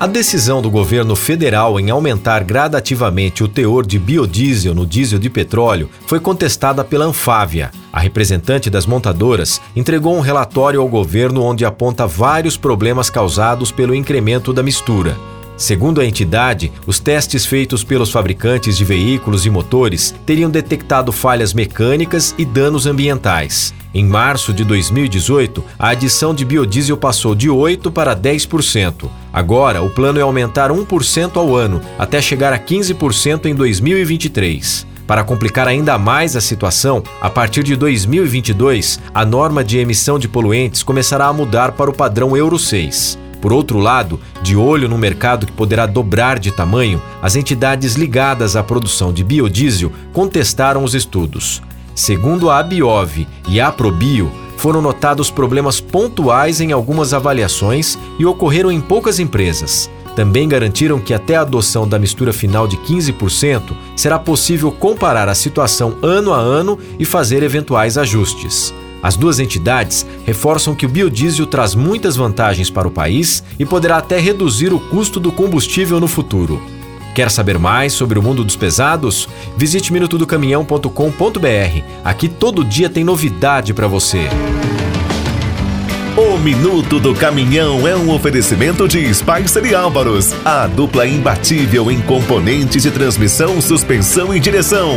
A decisão do governo federal em aumentar gradativamente o teor de biodiesel no diesel de petróleo foi contestada pela Anfávia. A representante das montadoras entregou um relatório ao governo onde aponta vários problemas causados pelo incremento da mistura. Segundo a entidade, os testes feitos pelos fabricantes de veículos e motores teriam detectado falhas mecânicas e danos ambientais. Em março de 2018, a adição de biodiesel passou de 8% para 10%. Agora, o plano é aumentar 1% ao ano, até chegar a 15% em 2023. Para complicar ainda mais a situação, a partir de 2022, a norma de emissão de poluentes começará a mudar para o padrão Euro 6. Por outro lado, de olho no mercado que poderá dobrar de tamanho, as entidades ligadas à produção de biodiesel contestaram os estudos. Segundo a Abiov e a Aprobio, foram notados problemas pontuais em algumas avaliações e ocorreram em poucas empresas. Também garantiram que até a adoção da mistura final de 15% será possível comparar a situação ano a ano e fazer eventuais ajustes. As duas entidades reforçam que o biodiesel traz muitas vantagens para o país e poderá até reduzir o custo do combustível no futuro. Quer saber mais sobre o mundo dos pesados? Visite minutodocaminhão.com.br. Aqui todo dia tem novidade para você. O Minuto do Caminhão é um oferecimento de Spicer e Álvaros, a dupla imbatível em componentes de transmissão, suspensão e direção.